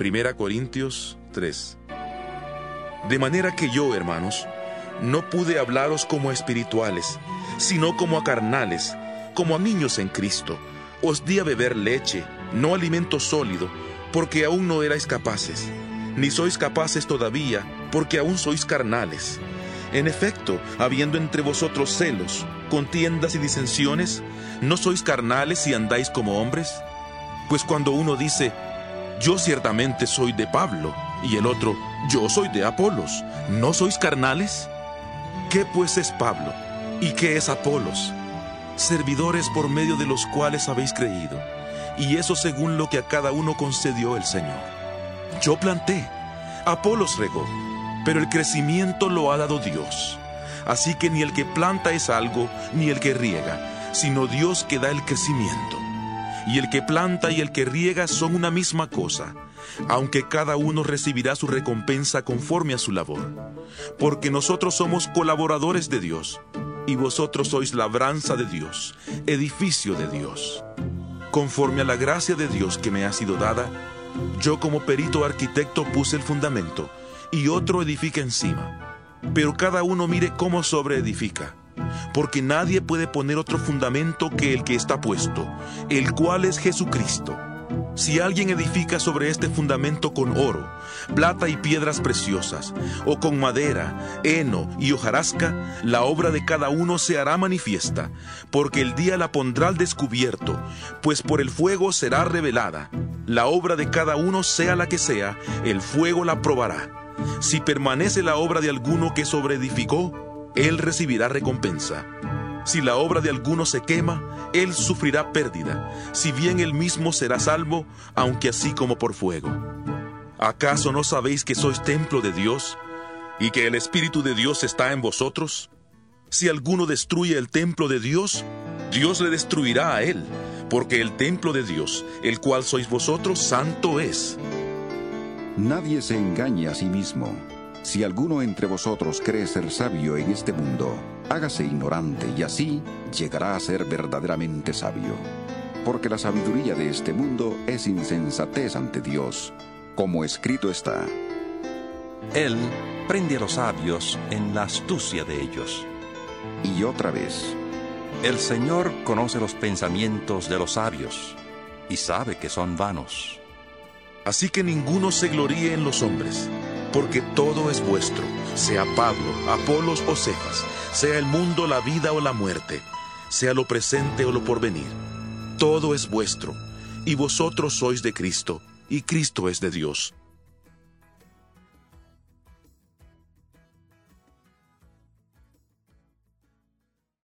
Primera Corintios 3. De manera que yo, hermanos, no pude hablaros como espirituales, sino como a carnales, como a niños en Cristo. Os di a beber leche, no alimento sólido, porque aún no erais capaces, ni sois capaces todavía, porque aún sois carnales. En efecto, habiendo entre vosotros celos, contiendas y disensiones, ¿no sois carnales y andáis como hombres? Pues cuando uno dice, yo ciertamente soy de Pablo, y el otro, yo soy de Apolos. ¿No sois carnales? ¿Qué pues es Pablo? ¿Y qué es Apolos? Servidores por medio de los cuales habéis creído, y eso según lo que a cada uno concedió el Señor. Yo planté, Apolos regó, pero el crecimiento lo ha dado Dios. Así que ni el que planta es algo, ni el que riega, sino Dios que da el crecimiento y el que planta y el que riega son una misma cosa, aunque cada uno recibirá su recompensa conforme a su labor. Porque nosotros somos colaboradores de Dios, y vosotros sois labranza de Dios, edificio de Dios. Conforme a la gracia de Dios que me ha sido dada, yo como perito arquitecto puse el fundamento, y otro edifica encima. Pero cada uno mire cómo sobreedifica porque nadie puede poner otro fundamento que el que está puesto, el cual es Jesucristo. Si alguien edifica sobre este fundamento con oro, plata y piedras preciosas, o con madera, heno y hojarasca, la obra de cada uno se hará manifiesta, porque el día la pondrá al descubierto, pues por el fuego será revelada. La obra de cada uno sea la que sea, el fuego la probará. Si permanece la obra de alguno que sobreedificó, él recibirá recompensa. Si la obra de alguno se quema, él sufrirá pérdida, si bien él mismo será salvo, aunque así como por fuego. ¿Acaso no sabéis que sois templo de Dios y que el Espíritu de Dios está en vosotros? Si alguno destruye el templo de Dios, Dios le destruirá a él, porque el templo de Dios, el cual sois vosotros, santo es. Nadie se engaña a sí mismo. Si alguno entre vosotros cree ser sabio en este mundo, hágase ignorante y así llegará a ser verdaderamente sabio. Porque la sabiduría de este mundo es insensatez ante Dios, como escrito está. Él prende a los sabios en la astucia de ellos. Y otra vez. El Señor conoce los pensamientos de los sabios y sabe que son vanos. Así que ninguno se gloríe en los hombres porque todo es vuestro, sea Pablo, Apolos o Cefas, sea el mundo, la vida o la muerte, sea lo presente o lo porvenir. Todo es vuestro, y vosotros sois de Cristo, y Cristo es de Dios.